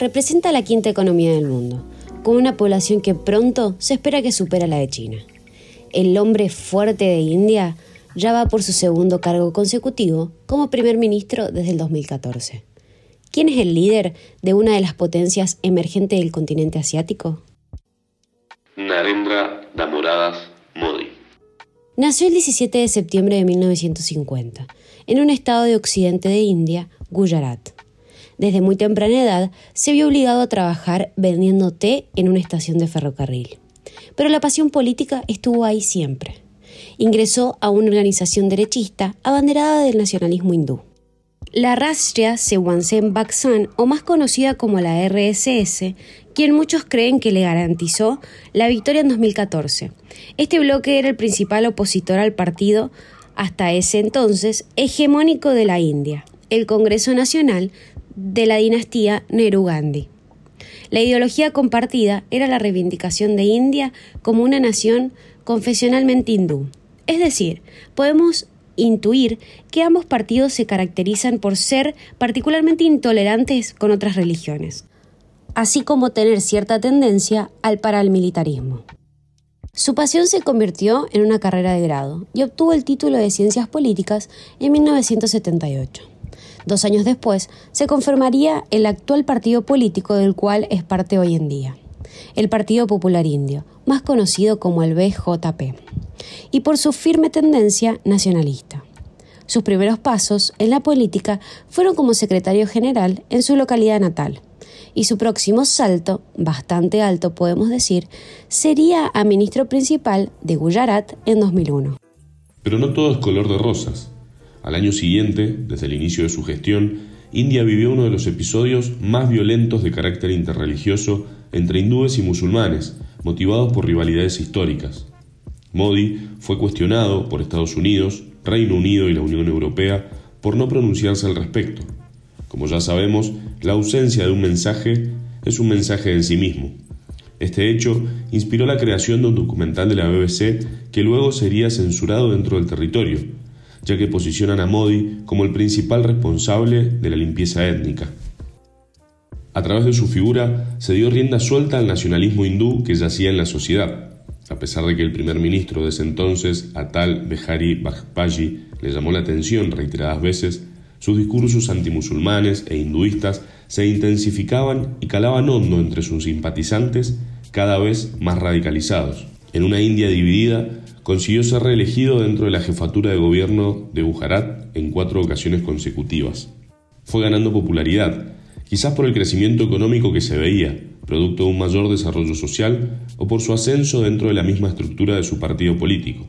representa la quinta economía del mundo, con una población que pronto se espera que supera la de China. El hombre fuerte de India ya va por su segundo cargo consecutivo como primer ministro desde el 2014. ¿Quién es el líder de una de las potencias emergentes del continente asiático? Narendra Damoradas Modi. Nació el 17 de septiembre de 1950, en un estado de occidente de India, Gujarat. Desde muy temprana edad se vio obligado a trabajar vendiendo té en una estación de ferrocarril. Pero la pasión política estuvo ahí siempre. Ingresó a una organización derechista abanderada del nacionalismo hindú. La Rashtriya Sewansen Baksan, o más conocida como la RSS, quien muchos creen que le garantizó la victoria en 2014. Este bloque era el principal opositor al partido hasta ese entonces hegemónico de la India, el Congreso Nacional de la dinastía Nehru Gandhi. La ideología compartida era la reivindicación de India como una nación confesionalmente hindú. Es decir, podemos intuir que ambos partidos se caracterizan por ser particularmente intolerantes con otras religiones, así como tener cierta tendencia al paramilitarismo. Su pasión se convirtió en una carrera de grado y obtuvo el título de Ciencias Políticas en 1978. Dos años después, se confirmaría el actual partido político del cual es parte hoy en día, el Partido Popular Indio, más conocido como el BJP y por su firme tendencia nacionalista. Sus primeros pasos en la política fueron como secretario general en su localidad natal, y su próximo salto, bastante alto podemos decir, sería a ministro principal de Gujarat en 2001. Pero no todo es color de rosas. Al año siguiente, desde el inicio de su gestión, India vivió uno de los episodios más violentos de carácter interreligioso entre hindúes y musulmanes, motivados por rivalidades históricas. Modi fue cuestionado por Estados Unidos, Reino Unido y la Unión Europea por no pronunciarse al respecto. Como ya sabemos, la ausencia de un mensaje es un mensaje en sí mismo. Este hecho inspiró la creación de un documental de la BBC que luego sería censurado dentro del territorio, ya que posicionan a Modi como el principal responsable de la limpieza étnica. A través de su figura se dio rienda suelta al nacionalismo hindú que yacía en la sociedad a pesar de que el primer ministro de ese entonces, Atal Behari Vajpayee, le llamó la atención reiteradas veces, sus discursos antimusulmanes e hinduistas se intensificaban y calaban hondo entre sus simpatizantes cada vez más radicalizados. En una India dividida, consiguió ser reelegido dentro de la jefatura de gobierno de Gujarat en cuatro ocasiones consecutivas. Fue ganando popularidad, quizás por el crecimiento económico que se veía, producto de un mayor desarrollo social o por su ascenso dentro de la misma estructura de su partido político,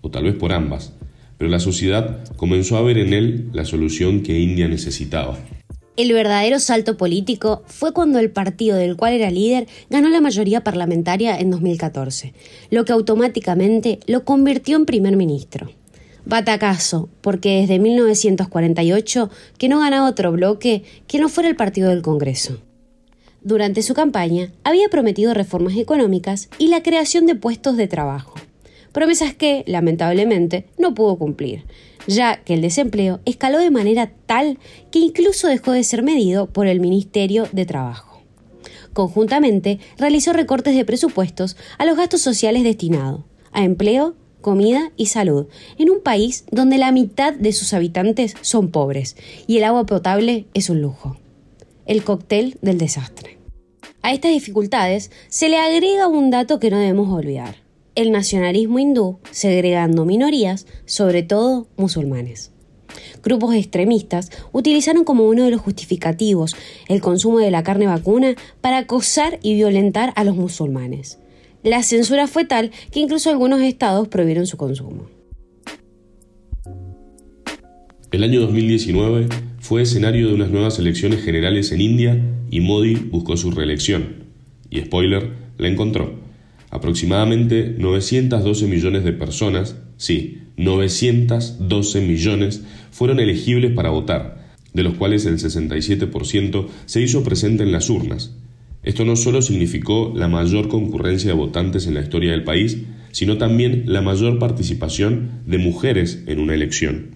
o tal vez por ambas, pero la sociedad comenzó a ver en él la solución que India necesitaba. El verdadero salto político fue cuando el partido del cual era líder ganó la mayoría parlamentaria en 2014, lo que automáticamente lo convirtió en primer ministro. Batacazo, porque desde 1948 que no ganaba otro bloque que no fuera el partido del Congreso. Durante su campaña había prometido reformas económicas y la creación de puestos de trabajo, promesas que, lamentablemente, no pudo cumplir, ya que el desempleo escaló de manera tal que incluso dejó de ser medido por el Ministerio de Trabajo. Conjuntamente, realizó recortes de presupuestos a los gastos sociales destinados a empleo, comida y salud, en un país donde la mitad de sus habitantes son pobres y el agua potable es un lujo. El cóctel del desastre. A estas dificultades se le agrega un dato que no debemos olvidar, el nacionalismo hindú segregando minorías, sobre todo musulmanes. Grupos extremistas utilizaron como uno de los justificativos el consumo de la carne vacuna para acosar y violentar a los musulmanes. La censura fue tal que incluso algunos estados prohibieron su consumo. El año 2019 fue escenario de unas nuevas elecciones generales en India y Modi buscó su reelección. Y spoiler, la encontró. Aproximadamente 912 millones de personas, sí, 912 millones, fueron elegibles para votar, de los cuales el 67% se hizo presente en las urnas. Esto no solo significó la mayor concurrencia de votantes en la historia del país, sino también la mayor participación de mujeres en una elección.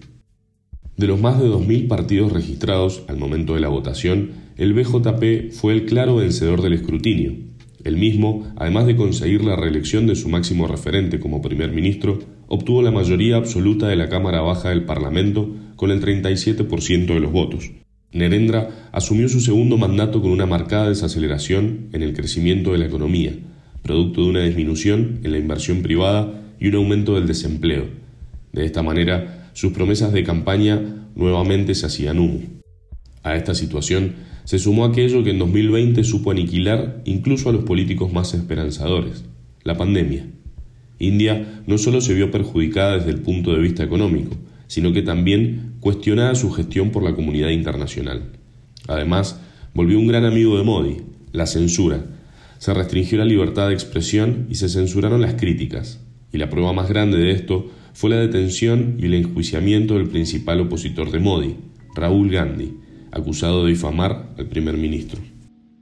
De los más de 2.000 partidos registrados al momento de la votación, el BJP fue el claro vencedor del escrutinio. El mismo, además de conseguir la reelección de su máximo referente como primer ministro, obtuvo la mayoría absoluta de la Cámara Baja del Parlamento con el 37% de los votos. Nerendra asumió su segundo mandato con una marcada desaceleración en el crecimiento de la economía, producto de una disminución en la inversión privada y un aumento del desempleo. De esta manera, sus promesas de campaña nuevamente se hacían humo. A esta situación se sumó aquello que en 2020 supo aniquilar incluso a los políticos más esperanzadores, la pandemia. India no solo se vio perjudicada desde el punto de vista económico, sino que también cuestionaba su gestión por la comunidad internacional. Además, volvió un gran amigo de Modi, la censura. Se restringió la libertad de expresión y se censuraron las críticas. Y la prueba más grande de esto fue la detención y el enjuiciamiento del principal opositor de Modi, Raúl Gandhi, acusado de difamar al primer ministro.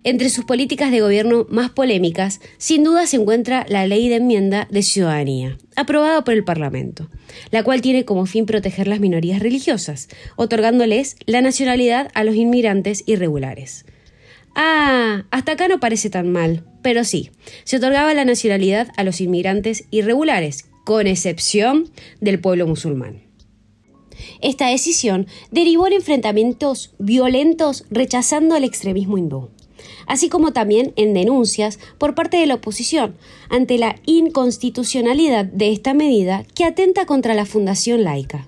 Entre sus políticas de gobierno más polémicas, sin duda se encuentra la Ley de Enmienda de Ciudadanía, aprobada por el Parlamento, la cual tiene como fin proteger las minorías religiosas, otorgándoles la nacionalidad a los inmigrantes irregulares. Ah, hasta acá no parece tan mal, pero sí, se otorgaba la nacionalidad a los inmigrantes irregulares, con excepción del pueblo musulmán. Esta decisión derivó en enfrentamientos violentos rechazando el extremismo hindú así como también en denuncias por parte de la oposición ante la inconstitucionalidad de esta medida que atenta contra la Fundación Laica.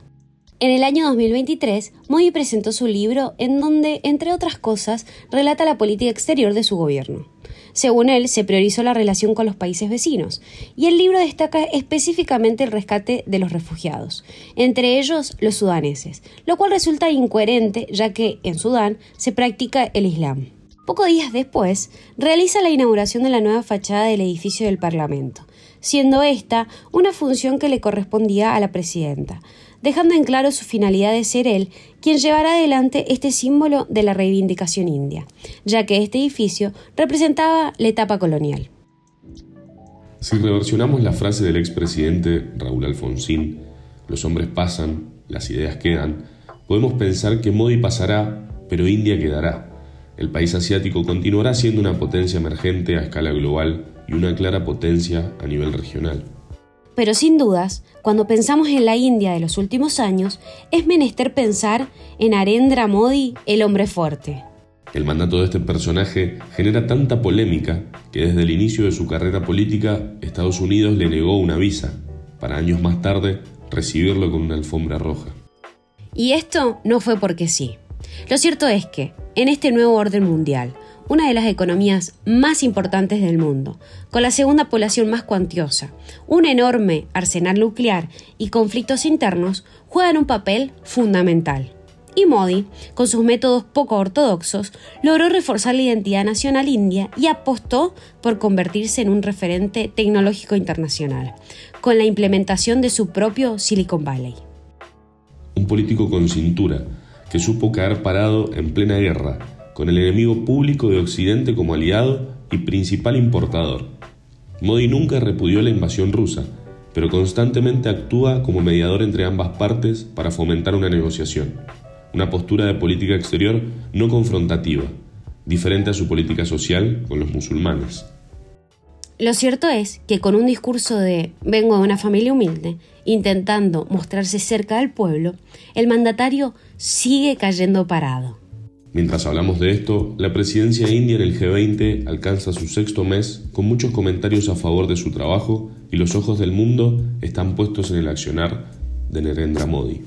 En el año 2023, Modi presentó su libro en donde, entre otras cosas, relata la política exterior de su gobierno. Según él, se priorizó la relación con los países vecinos, y el libro destaca específicamente el rescate de los refugiados, entre ellos los sudaneses, lo cual resulta incoherente ya que en Sudán se practica el Islam. Pocos días después, realiza la inauguración de la nueva fachada del edificio del Parlamento, siendo esta una función que le correspondía a la presidenta, dejando en claro su finalidad de ser él quien llevará adelante este símbolo de la reivindicación india, ya que este edificio representaba la etapa colonial. Si reversionamos la frase del expresidente Raúl Alfonsín, los hombres pasan, las ideas quedan, podemos pensar que Modi pasará, pero India quedará el país asiático continuará siendo una potencia emergente a escala global y una clara potencia a nivel regional. Pero sin dudas, cuando pensamos en la India de los últimos años, es menester pensar en Arendra Modi, el hombre fuerte. El mandato de este personaje genera tanta polémica que desde el inicio de su carrera política Estados Unidos le negó una visa, para años más tarde recibirlo con una alfombra roja. Y esto no fue porque sí. Lo cierto es que, en este nuevo orden mundial, una de las economías más importantes del mundo, con la segunda población más cuantiosa, un enorme arsenal nuclear y conflictos internos, juegan un papel fundamental. Y Modi, con sus métodos poco ortodoxos, logró reforzar la identidad nacional india y apostó por convertirse en un referente tecnológico internacional, con la implementación de su propio Silicon Valley. Un político con cintura, que supo caer parado en plena guerra, con el enemigo público de Occidente como aliado y principal importador. Modi nunca repudió la invasión rusa, pero constantemente actúa como mediador entre ambas partes para fomentar una negociación, una postura de política exterior no confrontativa, diferente a su política social con los musulmanes. Lo cierto es que con un discurso de vengo de una familia humilde, intentando mostrarse cerca del pueblo, el mandatario sigue cayendo parado. Mientras hablamos de esto, la presidencia india en el G20 alcanza su sexto mes con muchos comentarios a favor de su trabajo y los ojos del mundo están puestos en el accionar de Narendra Modi.